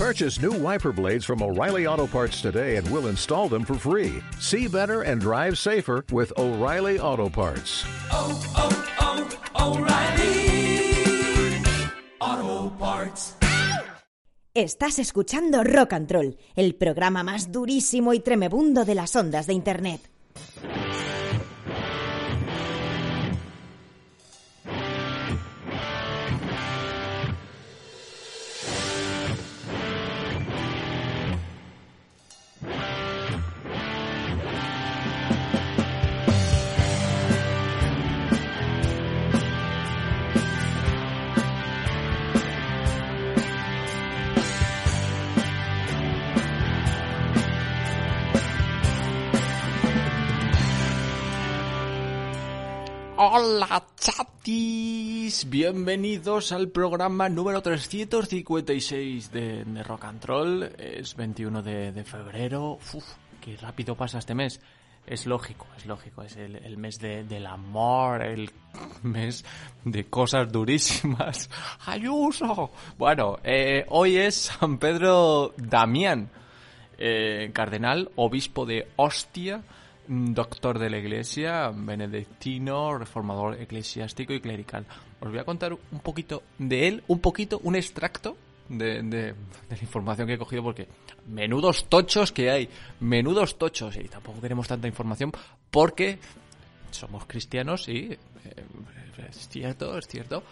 Purchase new wiper blades from O'Reilly Auto Parts today and we'll install them for free. See better and drive safer with O'Reilly Auto Parts. oh, oh, oh O'Reilly Auto Parts. Estás escuchando Rock and Roll, el programa más durísimo y tremebundo de las ondas de Internet. Hola chatis, bienvenidos al programa número 356 de, de Rock and Roll. Es 21 de, febrero. Uf, qué rápido pasa este mes. Es lógico, es lógico, es el, mes de- del amor, el mes de cosas durísimas. ¡Ayuso! Bueno, eh, hoy es San Pedro Damián, eh, cardenal, obispo de Ostia, doctor de la Iglesia, benedictino, reformador eclesiástico y clerical. Os voy a contar un poquito de él, un poquito, un extracto de, la información que he cogido porque menudos tochos que hay, menudos tochos y tampoco queremos tanta información porque somos cristianos y eh, es cierto, es cierto.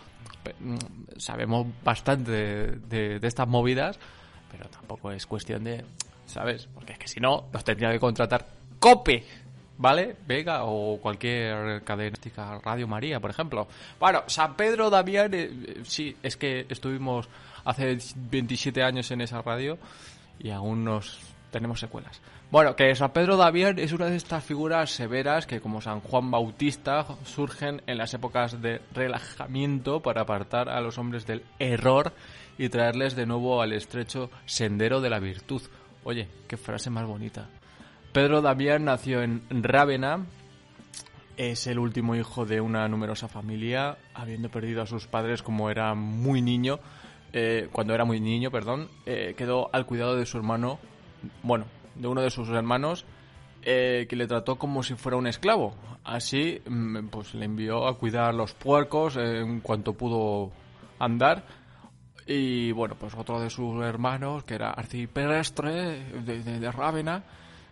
Mm, Sabemos bastante de estas movidas, pero tampoco es cuestión de, ¿sabes? Porque es que si no, nos tendría que contratar COPE, ¿vale? Vega o cualquier cadena, Radio María, por ejemplo. Bueno, San Pedro Damián, eh, eh, sí, es que estuvimos hace 27 años en esa radio y aún nos tenemos secuelas. Bueno, que San Pedro Damián es una de estas figuras severas que, como San Juan Bautista, surgen en las épocas de relajamiento para apartar a los hombres del error y traerles de nuevo al estrecho sendero de la virtud. Oye, qué frase más bonita. Pedro Damián nació en Rávena, es el último hijo de una numerosa familia, habiendo perdido a sus padres como era muy niño, eh, cuando era muy niño, perdón, eh, quedó al cuidado de su hermano, bueno, de uno de sus hermanos, eh, que le trató como si fuera un esclavo. Así, mm, pues le envió a cuidar los puercos en cuanto pudo andar. Y bueno, pues otro de sus hermanos, que era arciprestre de, de, de Rávena,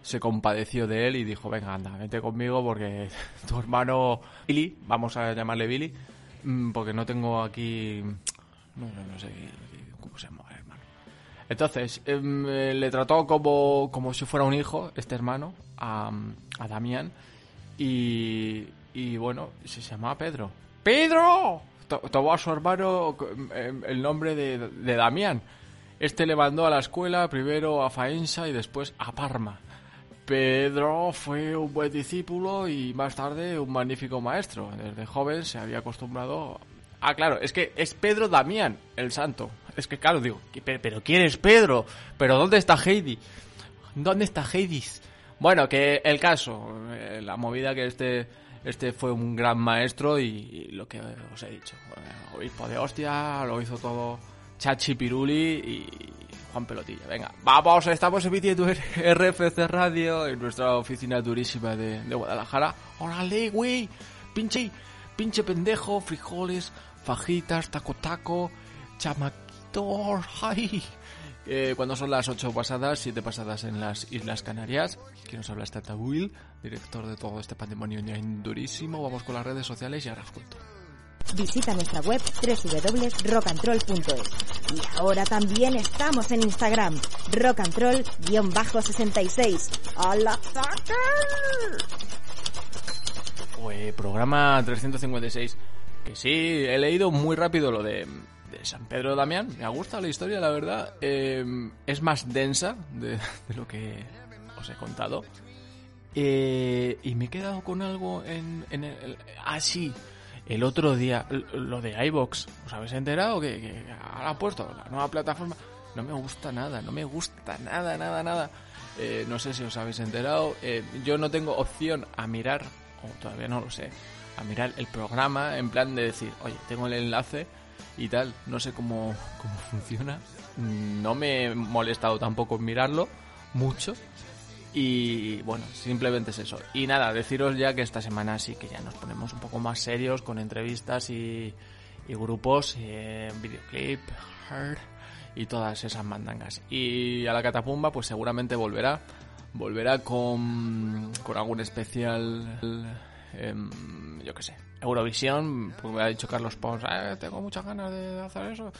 se compadeció de él y dijo, venga, anda, vete conmigo porque tu hermano Billy, vamos a llamarle Billy, mm, porque no tengo aquí... No, no, sé cómo se llama el hermano. Entonces, em, eh, le trató como, como si fuera un hijo, este hermano, a, a Damián, y, y bueno, se llamaba Pedro. ¡Pedro! To- Tomó a su hermano em, el nombre de, de Damián. Este le mandó a la escuela, primero a Faenza y después a Parma. Pedro fue un buen discípulo y más tarde un magnífico maestro. Desde joven se había acostumbrado... Ah, claro, es que es Pedro Damián, el santo. Es que claro, digo, ¿qué- pero, ¿quién es Pedro? ¿Pero dónde está Heidi? ¿Dónde está Hades? Bueno, que el caso, eh, la movida que este este fue un gran maestro y, y lo que os he dicho, eh, obispo de hostia, lo hizo todo Chachi Piruli y Juan Pelotilla. Venga, vamos, estamos emitiendo en RFC Radio en nuestra oficina durísima de, de Guadalajara. ¡Órale, güey! Pinche, pinche pendejo, frijoles, fajitas, taco taco, chamaquitos, ¡ay! Eh, cuando son las 8 pasadas, 7 pasadas en las Islas Canarias, que nos habla Tata Will, director de todo este patrimonio durísimo. Vamos con las redes sociales y ahora os cuento. Visita nuestra web www.rockandroll.es. Y ahora también estamos en Instagram, rockandroll-66. ¡Hola, Pues programa 356. Que sí, he leído muy rápido lo de, San Pedro Damián. Me ha gustado la historia, la verdad. Eh, es más densa de, de lo que os he contado. Eh, y me he quedado con algo en, en el... Ah, sí. El otro día, lo de iBox. ¿Os habéis enterado? Que, que ahora han puesto la nueva plataforma. No me gusta nada, no me gusta nada, nada, nada. Eh, no sé si os habéis enterado. Eh, yo no tengo opción a mirar, o todavía no lo sé, a mirar el programa en plan de decir, oye, tengo el enlace y tal. No sé cómo, cómo funciona. No me he molestado tampoco en mirarlo mucho. Y bueno, simplemente es eso. Y nada, deciros ya que esta semana sí que ya nos ponemos un poco más serios con entrevistas y, y grupos, eh, videoclip, Heart y todas esas mandangas. Y a la catapumba pues seguramente volverá. Volverá con, con algún especial, em, yo qué sé, Eurovisión. Pues me ha dicho Carlos Pons, "Eh, tengo muchas ganas de hacer eso.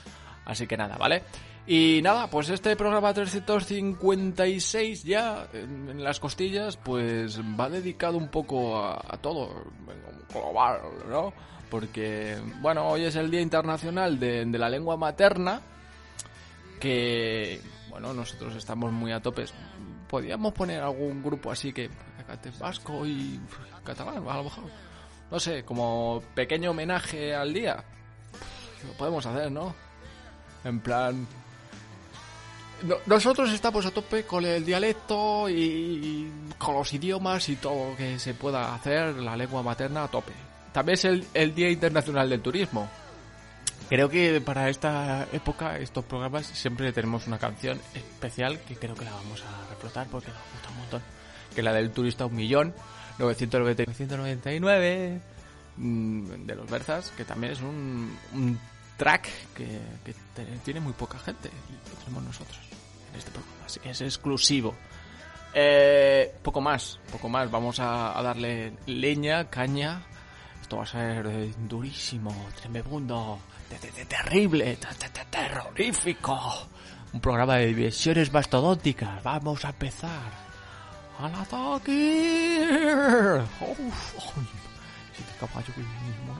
Así que nada, ¿vale? Y nada, pues este programa 356 ya en, las costillas, pues va dedicado un poco a, todo, global, ¿no? Porque, bueno, hoy es el Día Internacional de, la Lengua Materna, que, bueno, nosotros estamos muy a topes. Podríamos poner algún grupo así que, vasco y catalán, a lo mejor. No sé, como pequeño homenaje al día. Lo podemos hacer, ¿no? En plan... no- nosotros estamos a tope con el dialecto y, con los idiomas y todo lo que se pueda hacer, la lengua materna a tope. También es el, el Día Internacional del Turismo. Creo que para esta época, estos programas, siempre tenemos una canción especial que creo que la vamos a reflotar porque nos gusta un montón. Que la del turista un millón, 999 mm, de los Berzas, que también es un, un track que, tiene muy poca gente lo tenemos nosotros este programa, así que es exclusivo. Eh, poco más, poco más, vamos a, darle leña, caña. Esto va a ser eh, durísimo, te- terrible, te- te- te- terrorífico. Un programa de diversiones mastodónticas. Vamos a empezar. ¡Al ataque! ¡Uf! Mismo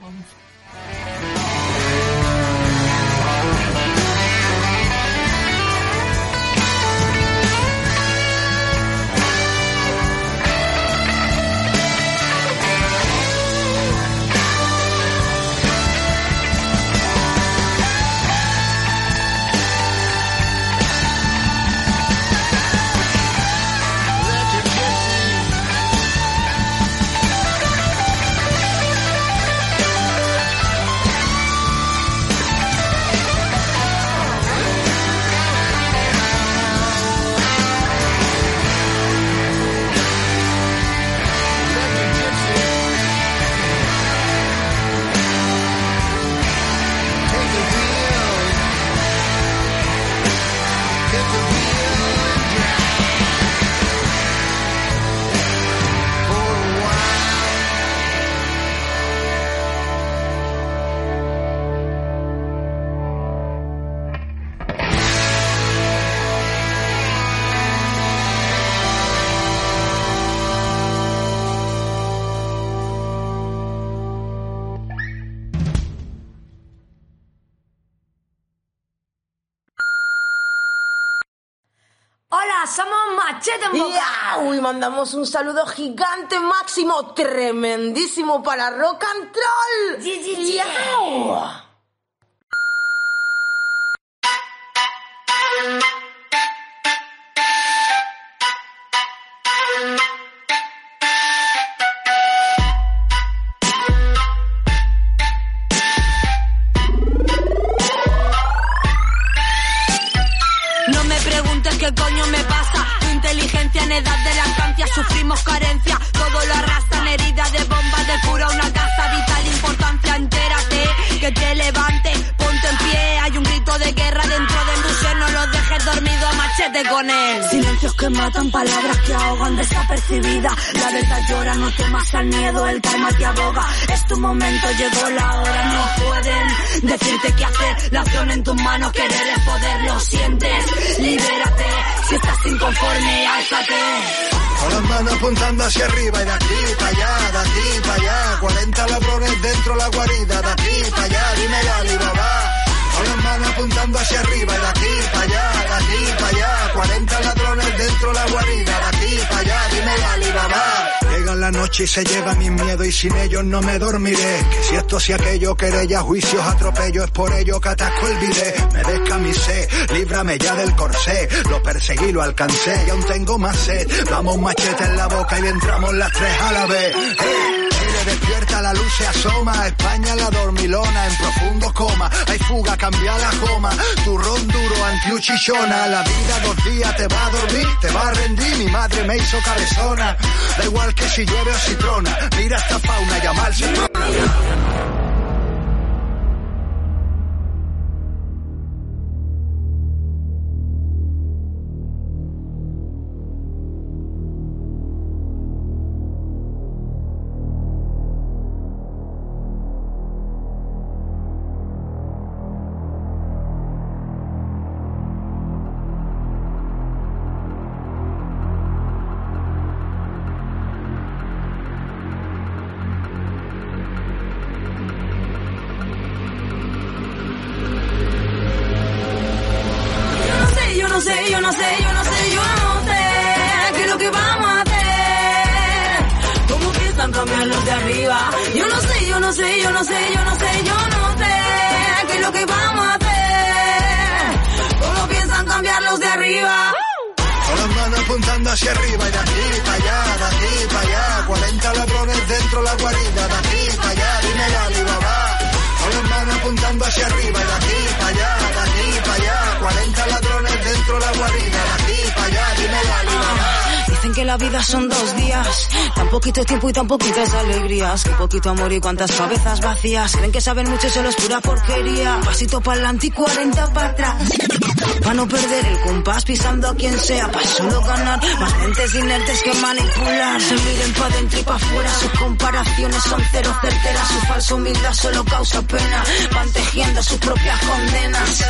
mandamos un saludo gigante, máximo, tremendísimo para Rock and Troll. Matan, palabras que ahogan desapercibidas. La verdad llora, no temas al miedo, el karma te aboga. Es tu momento, llegó la hora, no pueden decirte qué hacer. La acción en tus manos, querer es poder, lo sientes. Libérate, si estás inconforme, álzate. Con las manos apuntando hacia arriba y de aquí para allá, de aquí para allá. 40 ladrones dentro la guarida, de aquí para allá, dime Alibaba. Con las manos apuntando hacia arriba de aquí para allá, de aquí para allá. 40 ladrones dentro la guarida, de aquí para allá, dime Alibaba. Llega la noche y se lleva mi miedo y sin ellos no me dormiré. Que si esto si aquello, querella, juicios, atropello, es por ello que atasco el bidé. Me descamisé, líbrame ya del corsé. Lo perseguí, lo alcancé y aún tengo más sed. Vamos machete en la boca y entramos las tres a la vez. Despierta, la luz se asoma. España la dormilona en profundo coma. Hay fuga, cambia la coma. Turrón duro, antiuchichona. La vida dos días te va a dormir, te va a rendir. Mi madre me hizo cabezona. Da igual que si llueve o si trona. Mira esta fauna, llamarse Yo hacia arriba y de aquí para allá, de aquí para allá. 40 ladrones dentro la guarida, de aquí para allá, dime Alibaba. Con las manos apuntando hacia arriba y de aquí para allá, de aquí para allá. 40 ladrones dentro la guarida, que la vida son dos días, tan poquito tiempo y tan poquitas alegrías, que poquito amor y cuántas cabezas vacías. Creen que saben mucho solo es pura porquería. Pasito para adelante y 40 para atrás. Para no perder el compás pisando a quien sea, para solo ganar. Más mentes inertes que manipular. Se miren pa' dentro y pa' afuera. Sus comparaciones son cero certeras. Su falsa humildad solo causa pena. Van tejiendo sus propias condenas.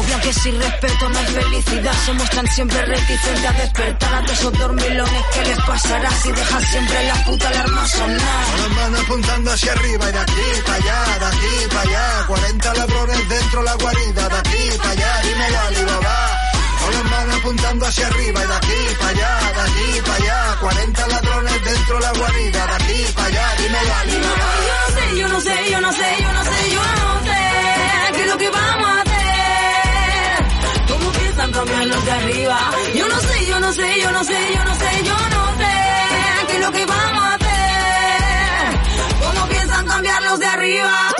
Obvio que sin respeto no hay felicidad. Se muestran siempre reticentes a despertar a todos esos dormilones. ¿Qué les pasará si dejan siempre la puta alarma sonar? Con las manos apuntando hacia arriba y de aquí para allá, de aquí para allá. 40 ladrones dentro la guarida, de aquí para allá, dímelo Alibaba. Con las manos apuntando hacia arriba y de aquí para allá, de aquí para allá. 40 ladrones dentro la guarida, de aquí para allá, dímelo Alibaba. Yo no sé, yo no sé, yo no sé, yo no sé, yo no sé qué es lo que vamos a hacer. ¿Cómo piensan cambiar los de arriba? Yo no sé, no sé, yo no sé, yo no sé, yo no sé qué es lo que vamos a hacer. ¿Cómo piensan cambiar los de arriba?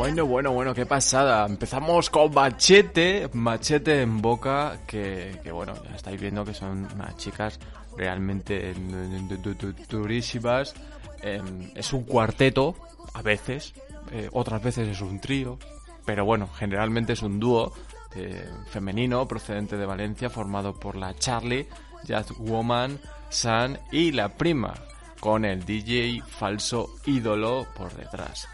Bueno, bueno, bueno, qué pasada. Empezamos con Machete, Machete en boca, que, bueno, ya estáis viendo que son unas chicas realmente durísimas. Em, es un cuarteto, a veces, eh, otras veces es un trío, pero bueno, generalmente es un dúo eh, femenino procedente de Valencia formado por la Charlie, Jazz Woman, San y la prima, con el DJ falso ídolo por detrás.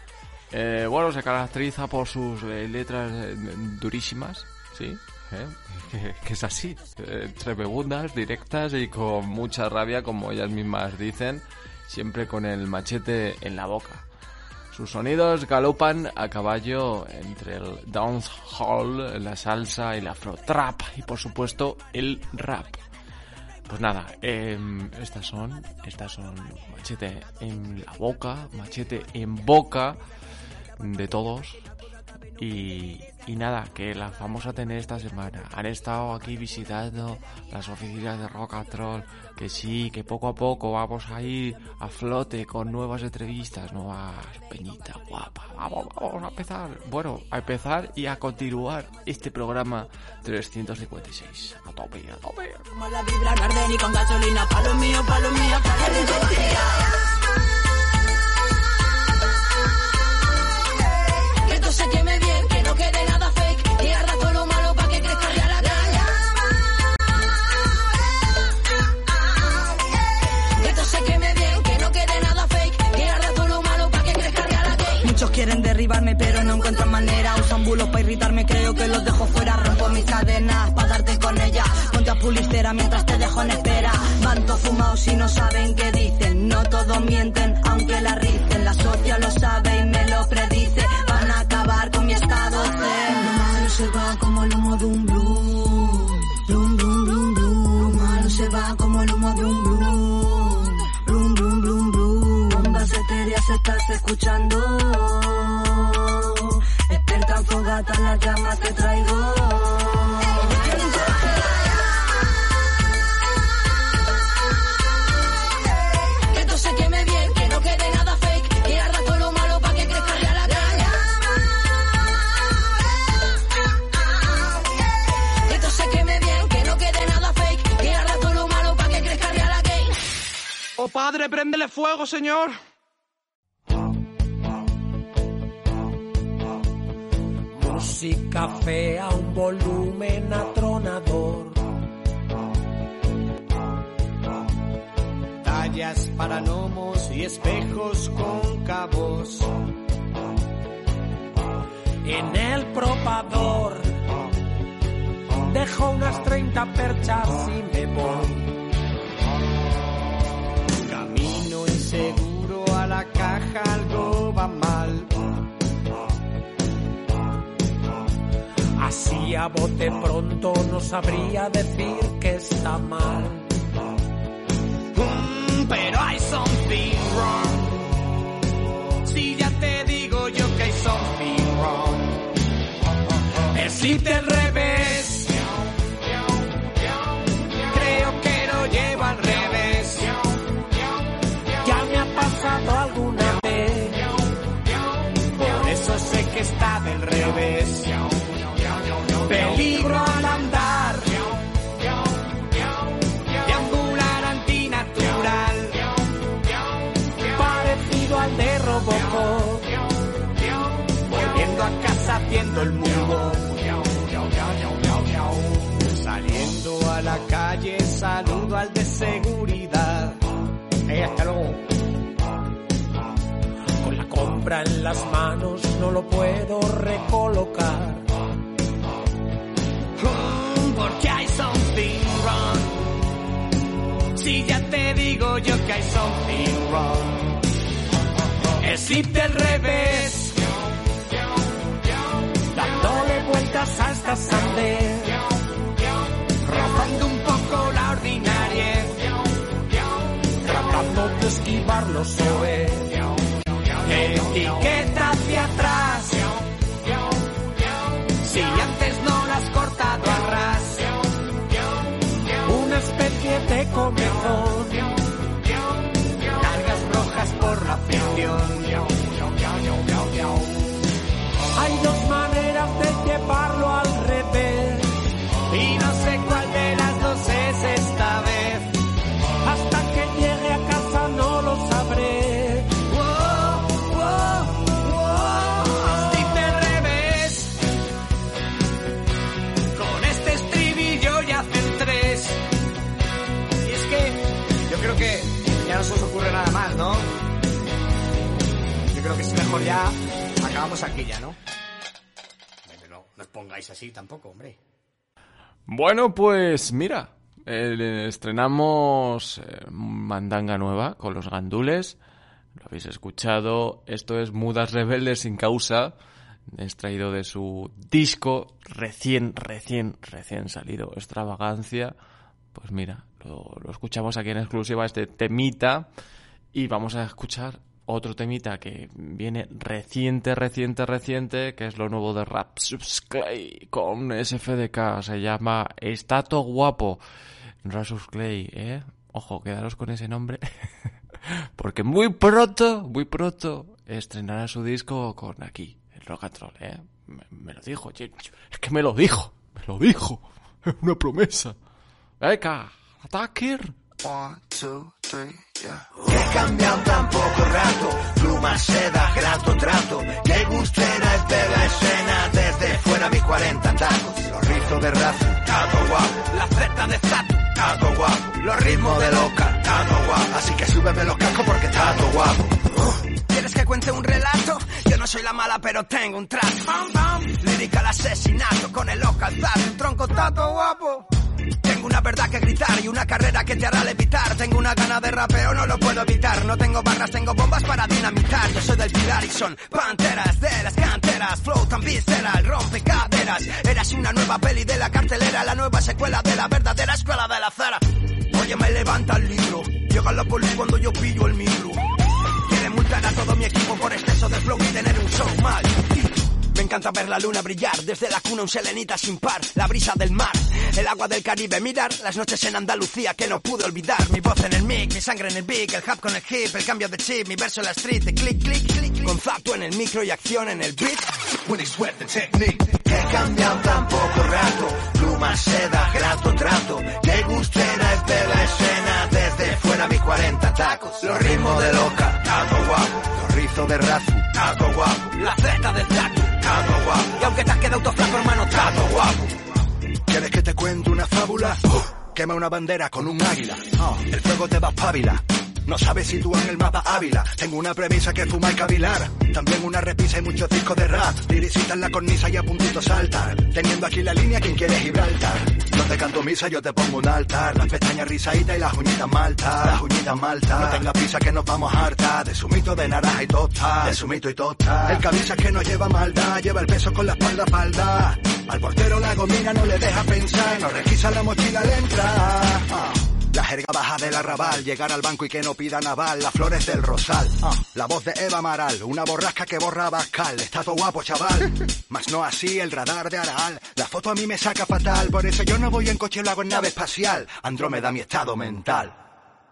Eh, bueno, se caracteriza por sus eh, letras eh, durísimas, ¿sí? ¿Eh? Que, que es así, eh, tremegundas, directas y con mucha rabia, como ellas mismas dicen, siempre con el machete en la boca. Sus sonidos galopan a caballo entre el dancehall, la salsa, el afro-trap y por supuesto el rap. Pues nada, em, estas son, estas son machete en la boca, machete en boca de todos. Y, y nada, que las vamos a tener esta semana. Han estado aquí visitando las oficinas de Rock and Roll. Que sí, que poco a poco vamos a ir a flote con nuevas entrevistas, nuevas peñitas guapa. Vamos, vamos a empezar. Bueno, a empezar y a continuar este programa 356. A tope, a tope. En espera. Manto fumados y no saben qué dicen. No todos mienten, aunque. La préndele fuego, señor. Música fea, un volumen atronador. Tallas para gnomos y espejos cóncavos. En el propador dejo unas 30 perchas y me voy. Inseguro a la caja, algo va mal. Así a bote pronto no sabría decir que está mal. Mm, pero hay something wrong. Si ya te digo yo que hay something wrong. Existe el seguridad. Hasta. Con la compra en las manos no lo puedo recolocar. Mm, Porque hay something wrong. Si ya te digo yo que hay something wrong. El revés. Dándole vueltas a esta sandez. Rozando un De esquivar los. Etiqueta hacia atrás. Si antes no la has cortado al ras. Una especie de comezón. Cargas rojas por la ficción. Hay dos maneras de llevarlo al tampoco, hombre. Bueno, pues mira, eh, estrenamos eh, Mandanga Nueva con los gandules. Lo habéis escuchado. Esto es Mudas Rebeldes sin causa. Extraído de su disco recién, recién, recién salido. Extravagancia. Pues mira, lo escuchamos aquí en exclusiva, este temita. Y vamos a escuchar otro temita que viene reciente, reciente, reciente, que es lo nuevo de Rapsus Clay con SFDK. Se llama Estato Guapo. Rapsus Clay, ¿eh? Ojo, quedaros con ese nombre. Porque muy pronto, muy pronto, estrenará su disco con aquí, el Rock and Roll, ¿eh? Me, lo dijo, es que me lo dijo, me lo dijo. Es una promesa. Venga, ataquer. One, two, three, yeah. He cambiado tan poco rato, pluma, seda, grato, trato. Qué gustera es ver la escena desde fuera mis 40 tacos. Los rizos de raza, tato guapo. La Z de tatu, tato guapo. Los ritmos de loca, tato guapo. Así que súbeme los cascos porque tato guapo. ¿Quieres que cuente un relato? Yo no soy la mala, pero tengo un trato. Bam, bam. Lírica al asesinato con el ojo alzado. Un tronco tato guapo. Tengo una verdad que gritar y una carrera que te hará levitar. Tengo una gana de rapeo, no lo puedo evitar. No tengo barras, tengo bombas para dinamitar. Yo soy del Pilar y son panteras de las canteras. Flow tan visceral, rompe caderas. Eras una nueva peli de la cartelera, la nueva secuela de la verdadera escuela de la cera. Oye, me levanta el libro. Llega la poli cuando yo pillo el Encanta ver la luna brillar, desde la cuna un selenita sin par, la brisa del mar, el agua del Caribe, mirar las noches en Andalucía que no pude olvidar, mi voz en el mic, mi sangre en el beat, el hub con el hip, el cambio de chip, mi verso en la street, de click, click, click, con zato en el micro y acción en el beat. It's sweat the technique. He cambiado tan poco rato, pluma, seda, grato, trato. Qué gustera es de la escena, desde fuera mis 40 tacos. Los ritmos de loca, tato guapo. Los rizos de razu, tato guapo. La Z del tatu, guapo. Y aunque te has quedado flaco, hermano, tato guapo. ¿Quieres que te cuente una fábula? Uh, quema una bandera con un águila. Oh, el fuego te va pávila. No sabes situar en el mapa Ávila. Tengo una premisa que fuma y cavilar. También una repisa y muchos discos de rap. Liricita en la cornisa y a puntito saltar. Teniendo aquí la línea, quien quiere Gibraltar. No te canto misa, yo te pongo un altar. Las pestañas rizaditas y las uñitas malta. Las uñitas malta. No tengas prisa que nos vamos harta. De sumito de naranja y tosta. De sumito y tosta. El camisa que no lleva maldad. Lleva el peso con la espalda espalda. Al portero la gomina no le deja pensar. No requisa la mochila al entrar. Ah. La jerga baja del arrabal, llegar al banco y que no pida naval, las flores del rosal. Ah, la voz de Eva Amaral, una borrasca que borra Bascal. Está todo guapo, chaval. Mas no así el radar de Aral. La foto a mí me saca fatal, por eso yo no voy en coche, lo hago en nave espacial. Andrómeda mi estado mental.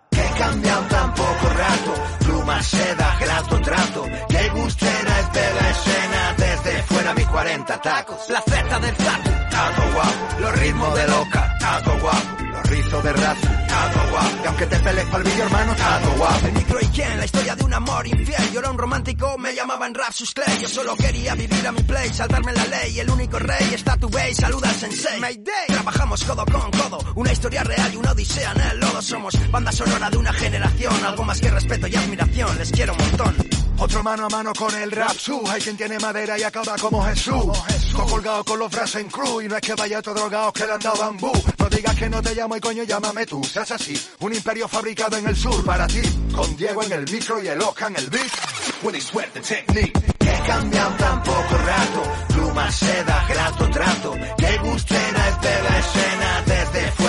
He cambiado tan poco rato, pluma, seda, grato, trato. Qué gustera es de la escena, desde fuera mis 40 tacos. La Z del tatu, tato guapo. Los ritmos de loca, tato guapo. Los rizos de razu, tato guapo. Y aunque te pelees pa'l vídeo, hermano, tato guapo. El micro y quién, la historia de un amor infiel. Yo era un romántico, me llamaban rap sus clay. Yo solo quería vivir a mi play, saltarme la ley. El único rey está tu base, saluda al sensei. Mayday. Trabajamos codo con codo, una historia real y una odisea en el lodo. Somos banda sonora de una generación, algo más que respeto y admiración. Les quiero un montón. Otro mano a mano con el rap su Hay quien tiene madera y acaba como Jesús. Todo colgado con los brazos en cruz Y no es que vaya todo drogado que le han dado bambú. No digas que no te llamo y coño llámame tú. Seas así, un imperio fabricado en el sur para ti. Con Diego en el micro y el Oscar en el beat. It's sweat the technique. He cambiado tan poco rato. Pluma, seda, grato, trato. Qué gustera es de la escena. Desde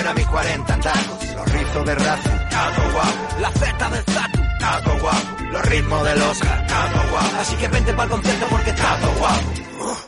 fuera mis 40 tacos. Los rizos de razu, tato guapo. La Z del tatu, tato guapo. Los ritmos del Oscar, tato guapo. Así que vente para el concierto porque tato guapo.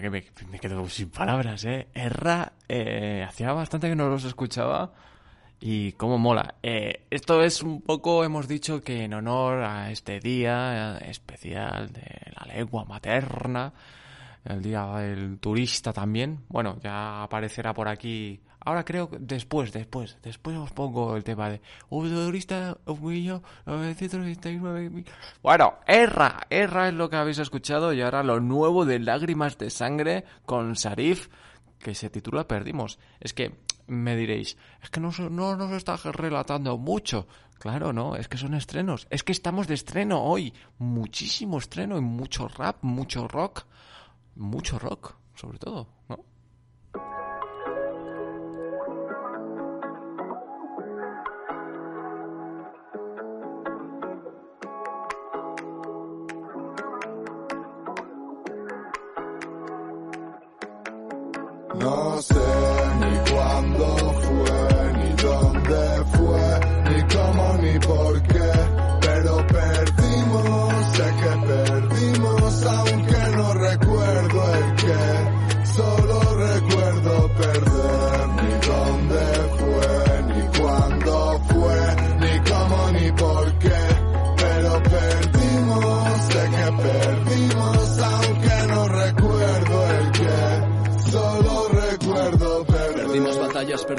Que me, me quedo sin palabras, ¿eh? Erra, eh, hacía bastante que no los escuchaba y cómo mola. Eh, esto es un poco, hemos dicho que en honor a este día especial de la lengua materna, el día del turista también. Bueno, ya aparecerá por aquí. Ahora creo que después, después, después os pongo el tema de un turista, un millón, 999 Bueno, erra, erra es lo que habéis escuchado y ahora lo nuevo de Lágrimas de Sangre con Sarif, que se titula Perdimos. Es que me diréis, es que no, no nos está relatando mucho. Claro, no, es que son estrenos. Es que estamos de estreno hoy. Muchísimo estreno y mucho rap, mucho rock. Mucho rock, sobre todo. No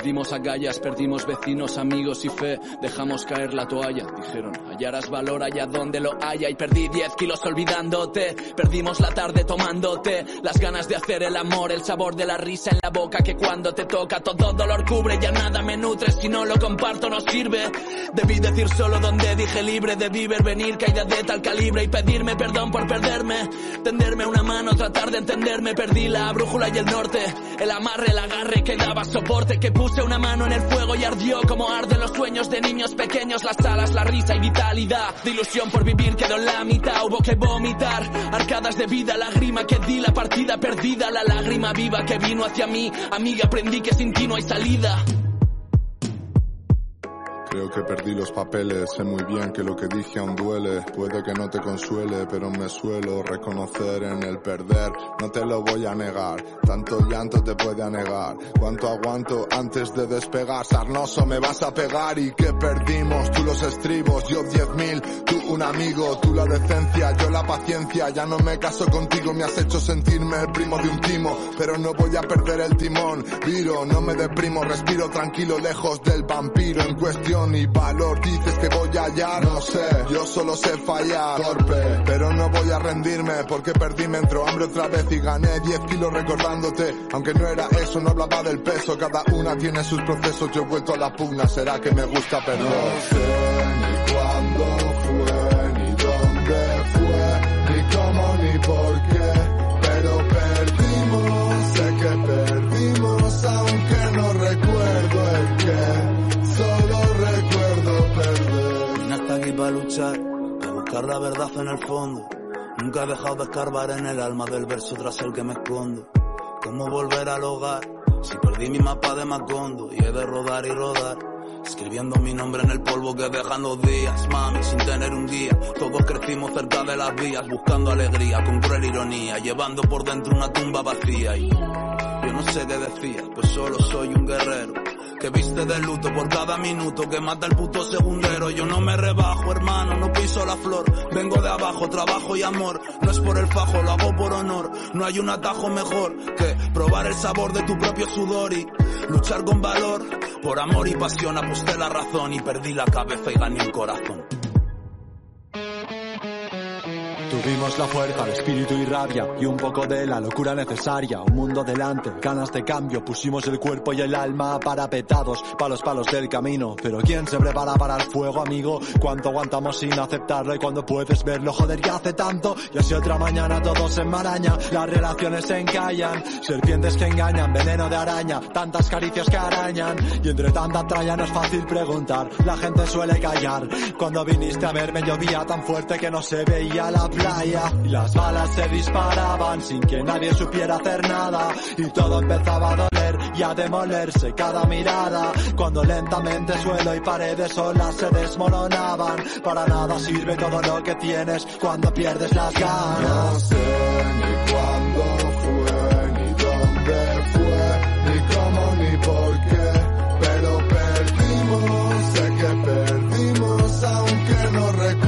perdimos agallas, perdimos vecinos, amigos y fe. Dejamos caer la toalla, dijeron. Hallarás valor allá donde lo haya. Y perdí 10 kilos olvidándote. Perdimos la tarde tomándote. Las ganas de hacer el amor, el sabor de la risa en la boca. Que cuando te toca todo dolor cubre. Ya nada me nutre si no lo comparto, no sirve. Debí decir solo donde dije libre. Debí ver venir caída de tal calibre y pedirme perdón por perderme. Tenderme una mano, tratar de entenderme. Perdí la brújula y el norte. El amarre, el agarre que daba soporte. Que puse una mano en el fuego y ardió como arden los sueños de niños pequeños. Las alas, la risa y vitalidad. De ilusión por vivir quedó en la mitad. Hubo que vomitar. Arcadas de vida, lágrima que di. La partida perdida, la lágrima viva que vino hacia mí. Amiga, aprendí que sin ti no hay salida. Creo que perdí los papeles, sé muy bien que lo que dije aún duele. Puede que no te consuele, pero me suelo reconocer en el perder. No te lo voy a negar, tanto llanto te puede anegar. Cuánto aguanto antes de despegar, sarnoso me vas a pegar y que perdimos. Tú los estribos, yo diez mil, tú un amigo, tú la decencia, yo la paciencia. Ya no me caso contigo, me has hecho sentirme el primo de un timo, pero no voy a perder el timón. Viro, no me deprimo, respiro tranquilo, lejos del vampiro en cuestión y valor. Dices que voy a hallar, no sé, yo solo sé fallar, torpe, pero no voy a rendirme porque perdí, me entró hambre otra vez y gané 10 kilos recordándote. Aunque no era eso, no hablaba del peso, cada una tiene sus procesos. Yo he vuelto a la pugna, será que me gusta perder. No sé ni cuándo fue, ni dónde fue, ni cómo ni por qué, Para luchar, a buscar la verdad en el fondo. Nunca he dejado de escarbar en el alma del verso tras el que me escondo. ¿Cómo volver al hogar? Si perdí mi mapa de Macondo y he de rodar y rodar. Escribiendo mi nombre en el polvo que dejan los días, mami, sin tener un guía. Todos crecimos cerca de las vías, buscando alegría, con cruel ironía, llevando por dentro una tumba vacía. Y yo no sé qué decía, pues solo soy un guerrero. Que viste de luto por cada minuto que mata el puto segundero. Yo no me rebajo, hermano, no piso la flor. Vengo de abajo, trabajo y amor. No es por el fajo, lo hago por honor. No hay un atajo mejor que probar el sabor de tu propio sudor y luchar con valor. Por amor y pasión aposté la razón y perdí la cabeza y gané un corazón. Tuvimos la fuerza, el espíritu y rabia y un poco de la locura necesaria. Un mundo delante, ganas de cambio. Pusimos el cuerpo y el alma parapetados para los palos del camino. Pero ¿quién se prepara para el fuego, amigo? ¿Cuánto aguantamos sin aceptarlo? Y cuando puedes verlo, joder, que hace tanto. Y así otra mañana todo se enmaraña, las relaciones se encallan. Serpientes que engañan, veneno de araña, tantas caricias que arañan. Y entre tanta tralla no es fácil preguntar, la gente suele callar. Cuando viniste a verme llovía tan fuerte que no se veía la playa y las balas se disparaban sin que nadie supiera hacer nada y todo empezaba a doler y a demolerse cada mirada cuando lentamente suelo y paredes solas se desmoronaban para nada sirve todo lo que tienes cuando pierdes las ganas. No ni cuándo fue ni dónde fue ni cómo ni por qué pero perdimos sé que perdimos aunque no recuerdo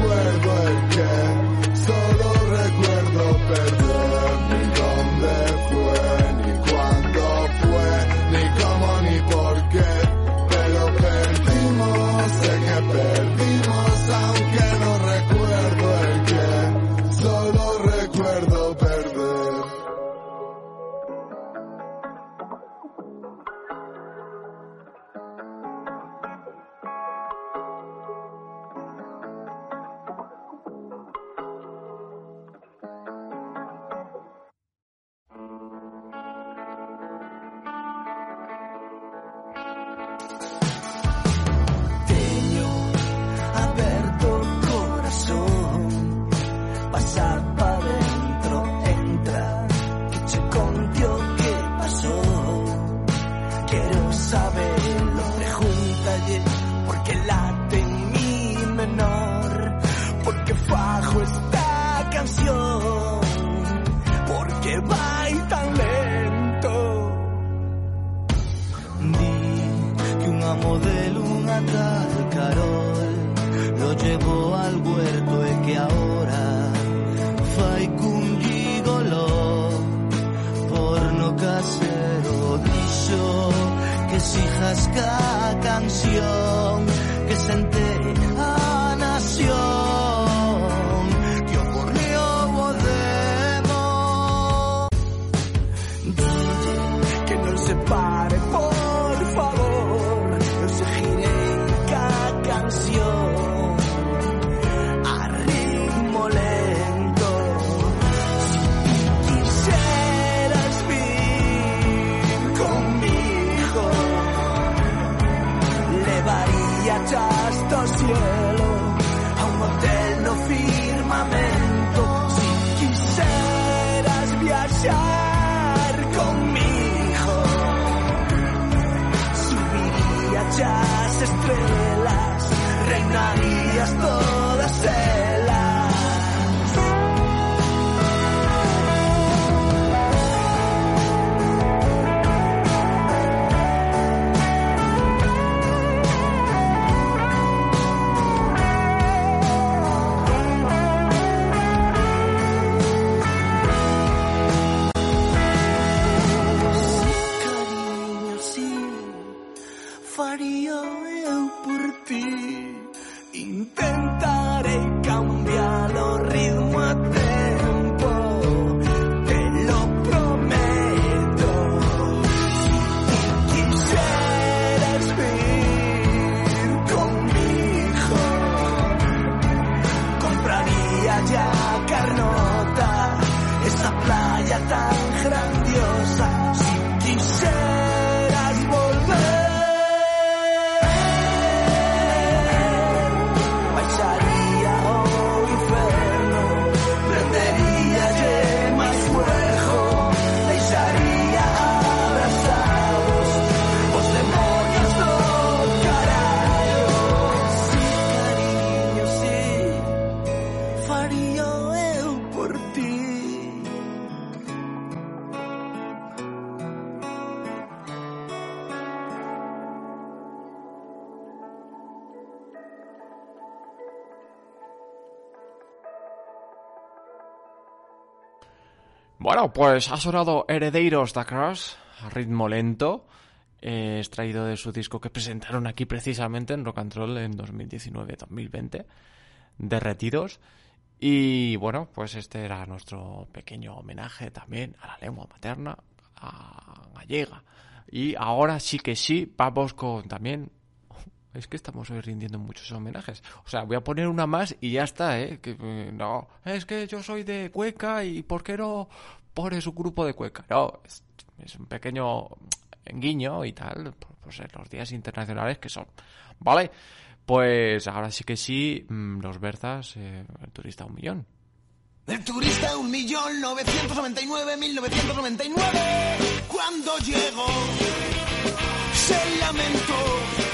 Bueno, pues ha sonado Herederos da Cross, a ritmo lento, eh, extraído de su disco que presentaron aquí precisamente en Rock and Roll en 2019-2020, Derretidos. Y bueno, pues este era nuestro pequeño homenaje también a la lengua materna, a gallega. Y ahora sí que sí, vamos con también es que estamos hoy rindiendo muchos homenajes. O sea, voy a poner una más y ya está, ¿eh? Que, eh, no, es que yo soy de Cueca y ¿por qué no pones un grupo de Cueca? No, es, un pequeño guiño y tal, pues en los días internacionales que son. ¿Vale? Pues ahora sí que sí, mm, los Berzas, eh, el turista un millón. El turista un millón novecientos mil novecientos cuando llegó se lamentó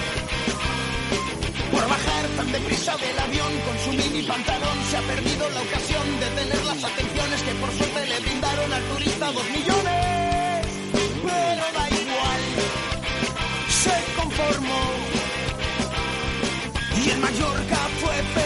tan deprisa del avión con su mini pantalón. Se ha perdido la ocasión de tener las atenciones que por suerte le brindaron al turista dos millones. Pero da igual se conformó. Y en Mallorca fue feliz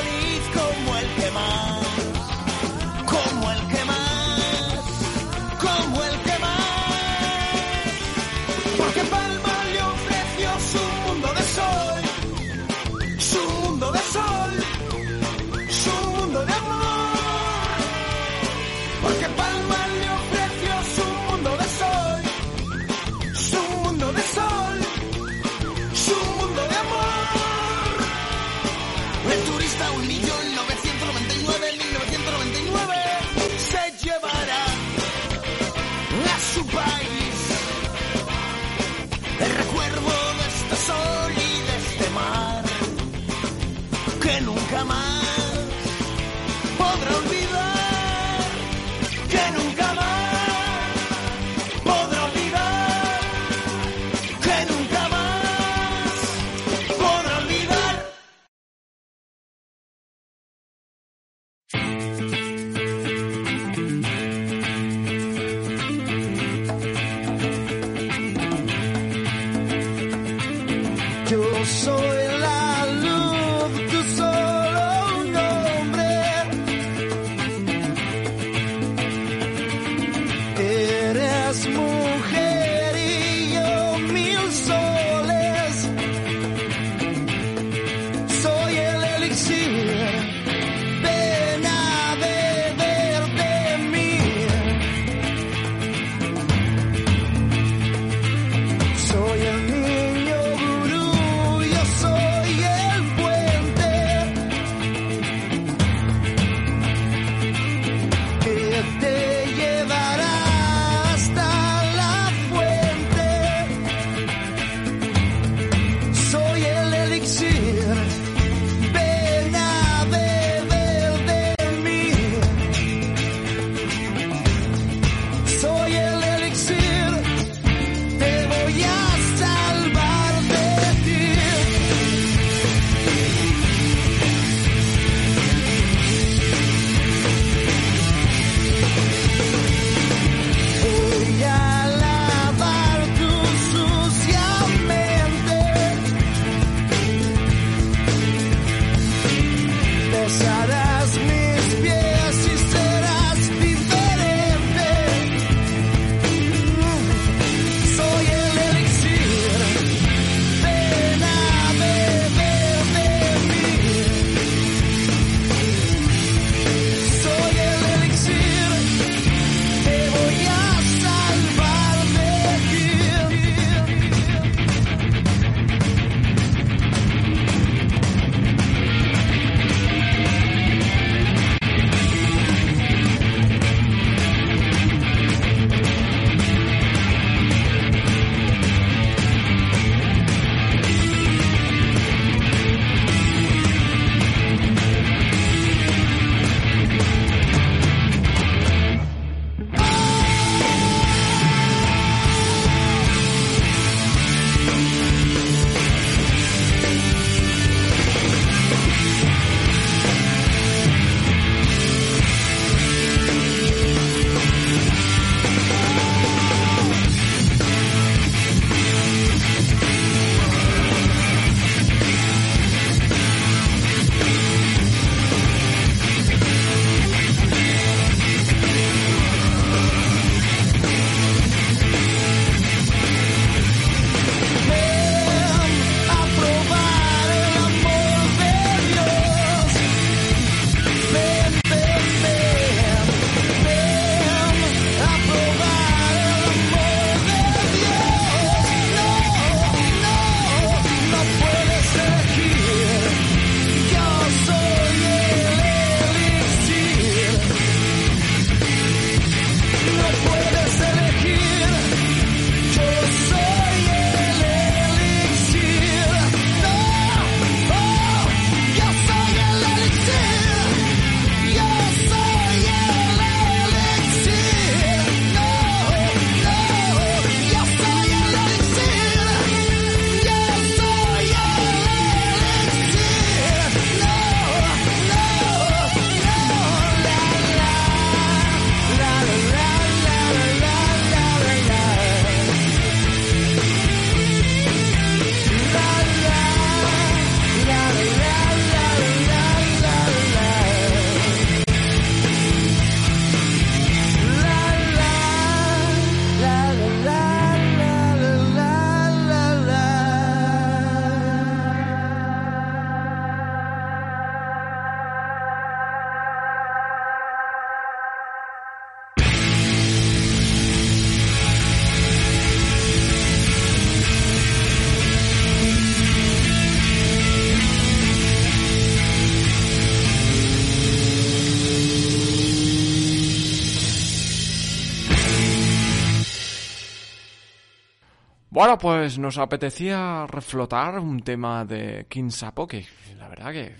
Bueno, pues nos apetecía reflotar un tema de King Sapo, que la verdad que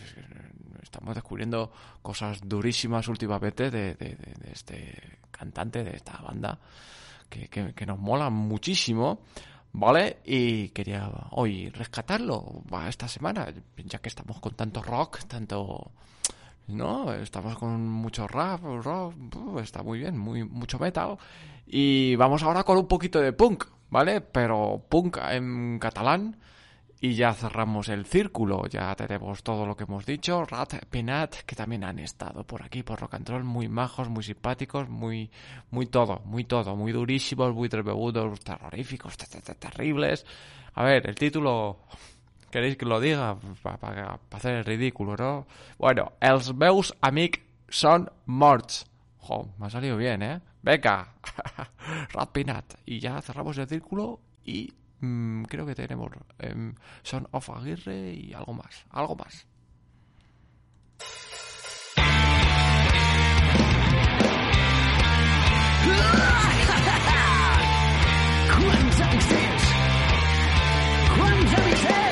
estamos descubriendo cosas durísimas últimamente de, este cantante, de esta banda, que, que- que nos mola muchísimo, ¿vale? Y quería hoy rescatarlo esta semana, ya que estamos con tanto rock, tanto... No, estamos con mucho rap, rock, está muy bien, muy mucho metal. Y vamos ahora con un poquito de punk, ¿vale? Pero punk en catalán. Y ya cerramos el círculo, ya tenemos todo lo que hemos dicho. Rat, Penat, que también han estado por aquí, por Rock and Roll, muy majos, muy simpáticos, muy, muy todo, muy todo, muy durísimos, muy tremebudos, terroríficos, te- te- te- terribles. A ver, el título, ¿queréis que lo diga? Para hacer el ridículo, ¿no? Bueno, els meus amics són morts. Jo, me ha salido bien, ¿eh? Venga, Rat Penat. Y ya cerramos el círculo y mm, creo que tenemos em, Son of Aguirre y algo más, algo más.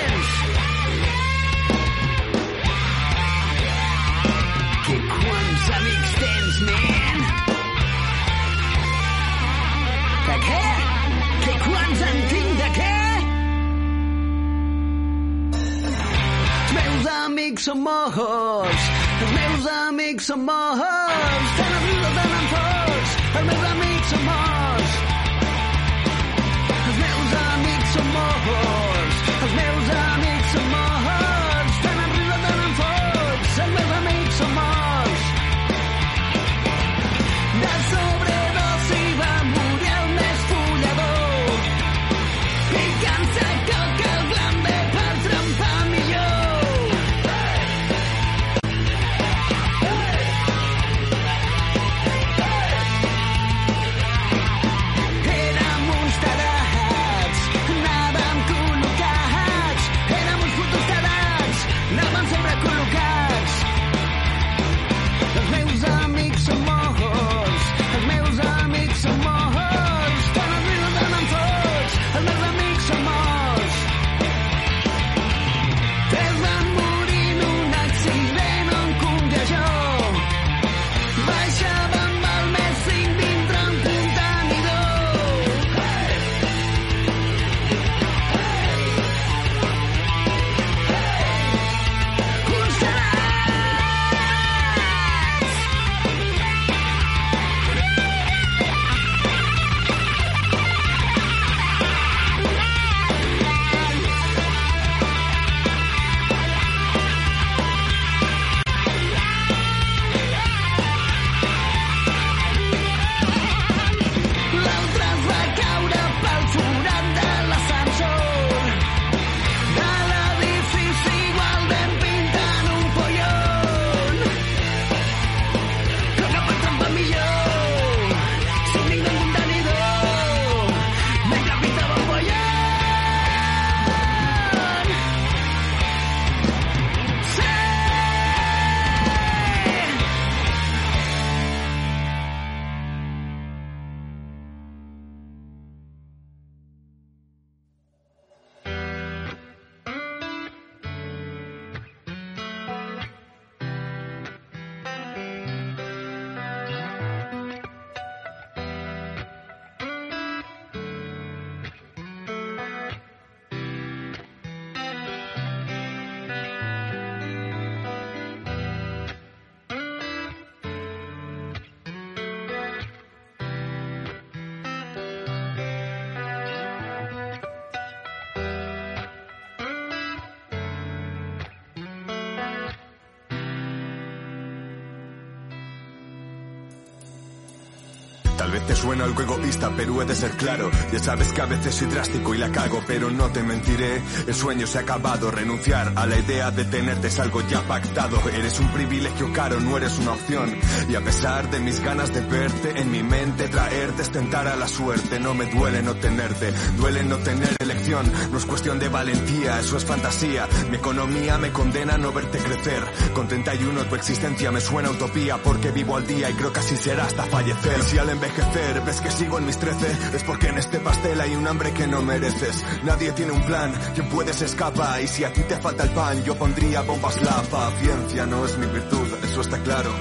Els meus amics són morts, els meus amics són morts, Tal vez te suena algo egoísta, pero he de ser claro. Ya sabes que a veces soy drástico y la cago, pero no te mentiré. El sueño se ha acabado, renunciar a la idea de tenerte es algo ya pactado. Eres un privilegio caro, no eres una opción. Y a pesar de mis ganas de verte, en mi mente traerte es tentar a la suerte. No me duele no tenerte, duele no tener elección. No es cuestión de valentía, eso es fantasía. Mi economía me condena a no verte crecer. Con 31 tu existencia me suena utopía porque vivo al día y creo que así será hasta fallecer. Enloquecer. Ves que sigo en mis trece, es porque en este pastel hay un hambre que no mereces. Nadie tiene un plan, quien puede se escapa. Y si a ti te falta el pan, yo pondría bombas la paciencia. No es mi virtud, eso está claro.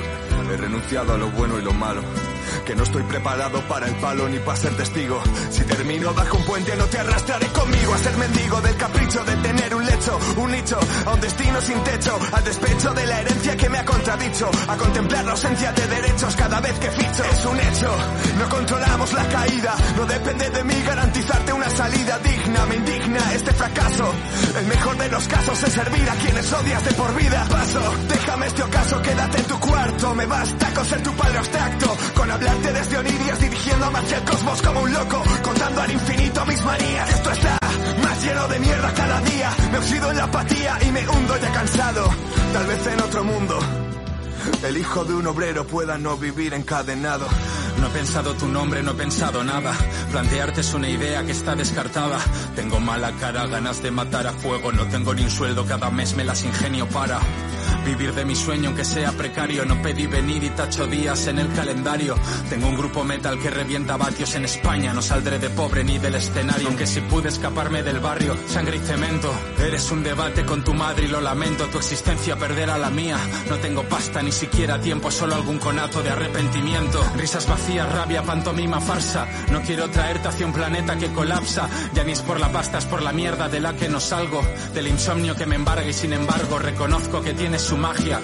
He renunciado a lo bueno y lo malo. Que no estoy preparado para el palo ni para ser testigo. Si termino bajo un puente, no te arrastraré conmigo a ser mendigo del capricho de tener un lecho, un nicho, a un destino sin techo, al despecho de la herencia que me ha contradicho, a contemplar la ausencia de derechos cada vez que ficho. Es un hecho, no controlamos la caída, no depende de mí garantizarte una salida digna. Me indigna este fracaso. El mejor de los casos es servir a quienes odias de por vida. Paso, déjame este ocaso, quédate en tu cuarto. Me basta con ser tu padre abstracto, con desde Onirias, dirigiéndome hacia el cosmos como un loco, contando al infinito mis manías. Esto está más lleno de mierda cada día. Me oxido en la apatía y me hundo ya cansado. Tal vez en otro mundo. El hijo de un obrero pueda no vivir encadenado. No he pensado tu nombre, no he pensado nada. Plantearte es una idea que está descartada. Tengo mala cara, ganas de matar a fuego. No tengo ni un sueldo, cada mes me las ingenio para. Vivir de mi sueño aunque sea precario. No pedí venir y tacho días en el calendario. Tengo un grupo metal que revienta vatios en España. No saldré de pobre ni del escenario. Aunque si pude escaparme del barrio Sangre y cemento. Eres un debate con tu madre y lo lamento. Tu existencia perderá la mía. No tengo pasta ni siquiera tiempo Solo algún conato de arrepentimiento. Risas vacías, rabia, pantomima, farsa. No quiero traerte hacia un planeta que colapsa. Ya ni es por la pasta, es por la mierda de la que no salgo. Del insomnio que me embarga y sin embargo Reconozco que tienes su magia.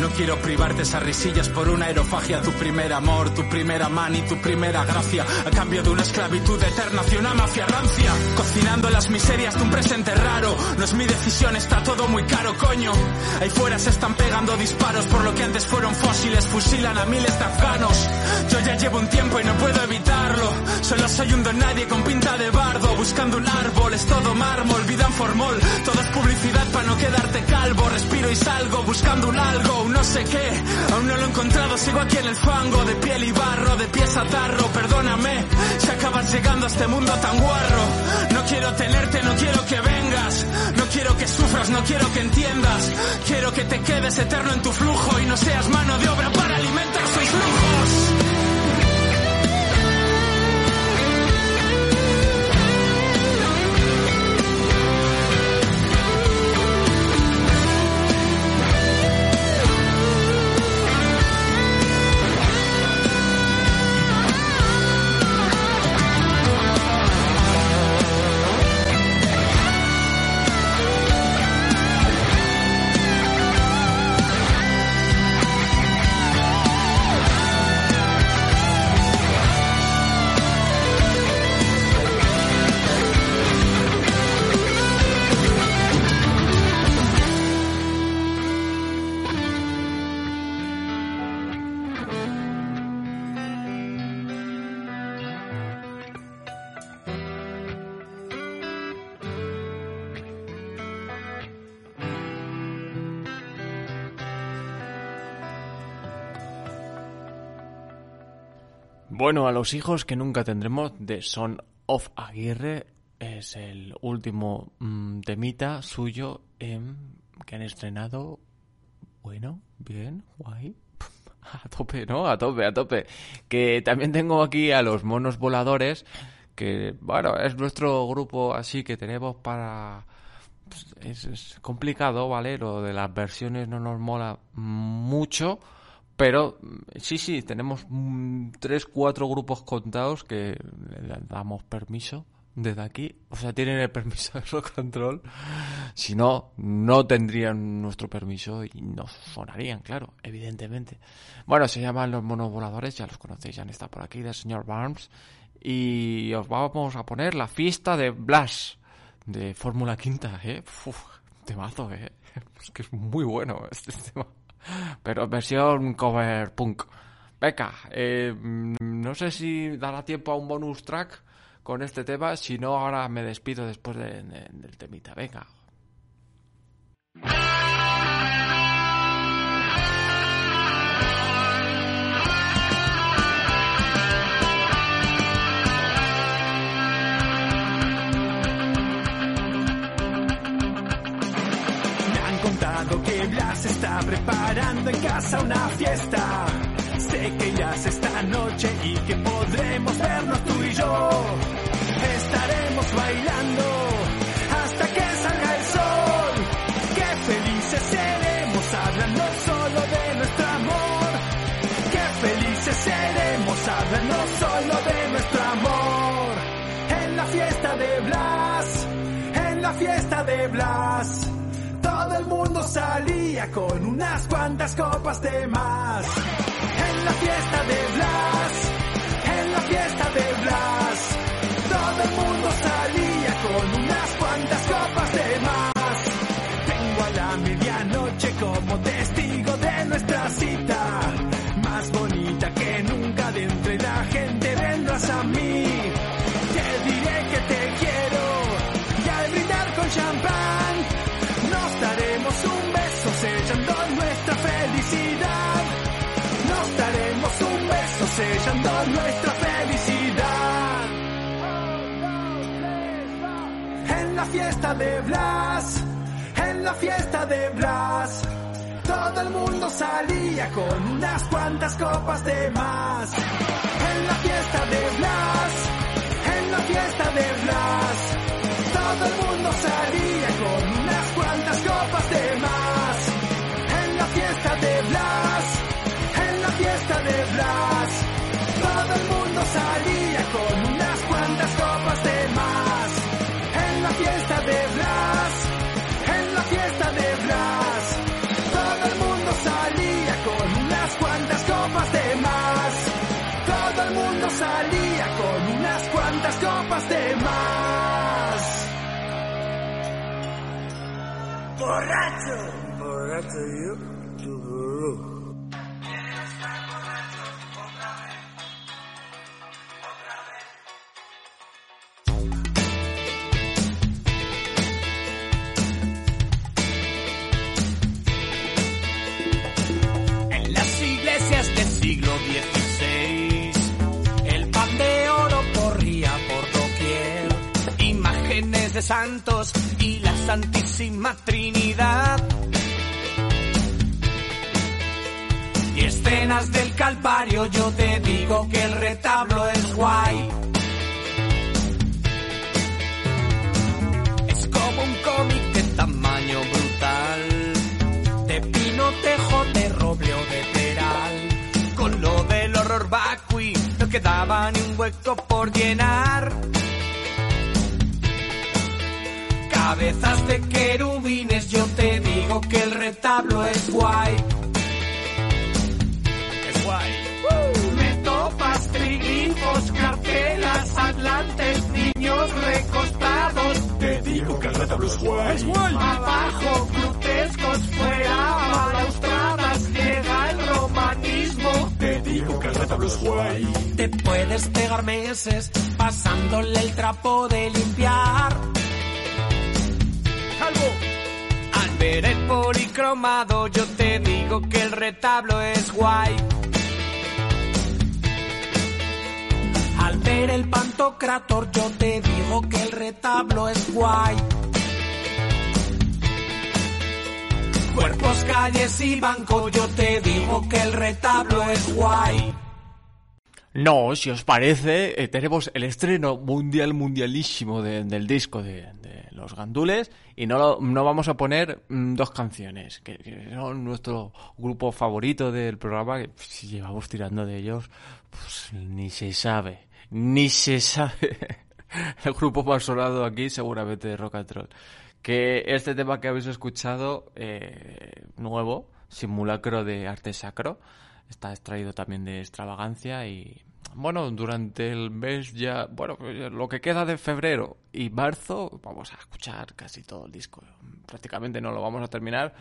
No quiero privarte esas risillas por una aerofagia. Tu primer amor, tu primera mano y tu primera gracia. A cambio de una esclavitud eterna hacia una mafia rancia. Cocinando las miserias de un presente raro. No es mi decisión, está todo muy caro, coño. Ahí fuera se están pegando disparos por lo que antes fueron fósiles. Fusilan a miles de afganos. Yo ya llevo un tiempo y no puedo evitarlo. Solo soy un don nadie con pinta de bardo. Buscando un árbol, es todo mármol, vida en formol. Todo es publicidad para no quedarte calvo. Respiro y salgo buscando un algo, no sé qué. Aún no lo he encontrado, sigo aquí en el fango, de piel y barro, de pies a tarro. Perdóname, si acabas llegando a este mundo tan guarro. No quiero tenerte, no quiero que vengas. No quiero que sufras, no quiero que entiendas. Quiero que te quedes eterno en tu flujo y no seas mano de obra para alimentar sus lujos. Bueno, a los hijos que nunca tendremos de Son of Aguirre es el último mm, temita suyo em, que han estrenado. Bueno, bien, guay. A tope, ¿no? A tope, a tope. Que también tengo aquí a los monos voladores, que, bueno, es nuestro grupo así que tenemos para... pues, es, es complicado, ¿vale? Lo de las versiones no nos mola mucho, pero mm, sí, sí, tenemos mm, tres, cuatro grupos contados que le damos permiso desde aquí. O sea, tienen el permiso de Rock Control. Si no, no tendrían nuestro permiso y no sonarían, claro, evidentemente. Bueno, se llaman Los Monos Voladores, ya los conocéis, ya han estado por aquí, del señor Barnes. Y os vamos a poner la fiesta de Blas, de Fórmula Quinta, ¿eh? Uf, temazo, ¿eh? Es que es muy bueno este tema. Pero versión cover punk. Venga, eh, no sé si dará tiempo a un bonus track con este tema. Si no, ahora me despido después de- de- del temita. Venga. Casa una fiesta. de que es esta noche y que podremos vernos tú y yo. Estaremos bailando hasta que salga el sol. Qué felices seremos hablando solo de nuestro amor. Qué felices seremos hablando solo de nuestro amor. En la fiesta de Blas, en la fiesta de Blas. Todo el mundo salía con unas cuantas copas de más. En la fiesta de Blas, en la fiesta de Blas. Todo el mundo salía con unas cuantas copas de más. Tengo a la medianoche como testigo de nuestra cita. Fiesta de Blas, en la fiesta de Blas, todo el mundo salía con unas cuantas copas de más. En la fiesta de Blas, en la fiesta de Blas, todo el mundo salía con unas cuantas copas de más. En la fiesta de Blas, en la fiesta de Blas, todo el mundo salía Borracho. Borracho yo, tu burro. En las iglesias del siglo XVI, el pan de oro corría por doquier. Imágenes de santos y Santísima Trinidad. Y escenas del Calvario, yo te digo que el retablo es guay. Es como un cómic de tamaño brutal de pino, tejo, de roble o de peral. Con lo del horror vacui no quedaba ni un hueco por llenar. Cabezas de querubines, yo te digo que el retablo es guay. Es guay. Me topas triglifos, cartelas, atlantes, niños recostados. Te digo que el retablo es guay. Es guay. Abajo, grotescos, fuera, balaustradas, llega el romanismo. Te digo que el retablo es guay. Te puedes pegar meses pasándole el trapo de limpiar. Al ver el policromado, yo te digo que el retablo es guay. Al ver el pantocrator, yo te digo que el retablo es guay. Cuerpos, calles y bancos, yo te digo que el retablo es guay. No, si os parece, eh, tenemos el estreno mundial mundialísimo de- del disco de, Los Gandules y no, lo- no vamos a poner mm, dos canciones, que, son nuestro grupo favorito del programa, que si llevamos tirando de ellos, pues ni se sabe, ni se sabe. El grupo más sonado aquí seguramente de Rock and Roll. Que este tema que habéis escuchado, eh, nuevo, simulacro de arte sacro, está extraído también de extravagancia y bueno, durante el mes ya, bueno, lo que queda de febrero y marzo vamos a escuchar casi todo el disco. Prácticamente no lo vamos a terminar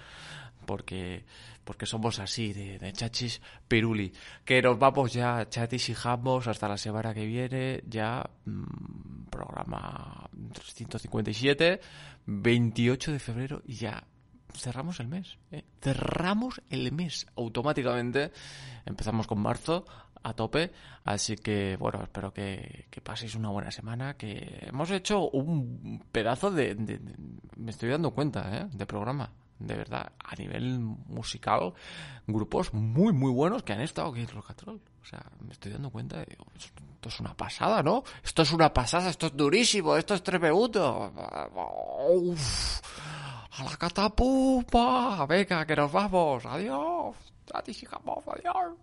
porque porque somos así de, chachis piruli. Que nos vamos ya chatis y jambos hasta la semana que viene, ya mm, programa 357, 28 de febrero y ya cerramos el mes. ¿eh? Cerramos el mes automáticamente. Empezamos con marzo a tope. Así que, bueno, espero que, que paséis una buena semana. Que hemos hecho un pedazo de. me estoy dando cuenta, ¿eh? De programa. de verdad, a nivel musical, grupos muy, muy buenos que han estado aquí en Roll. O sea, me estoy dando cuenta esto es una pasada, ¿no? Esto es una pasada, esto es durísimo, esto es tremendo. Uf, a la catapumba. Venga, que nos vamos. Adiós. A ti, adiós.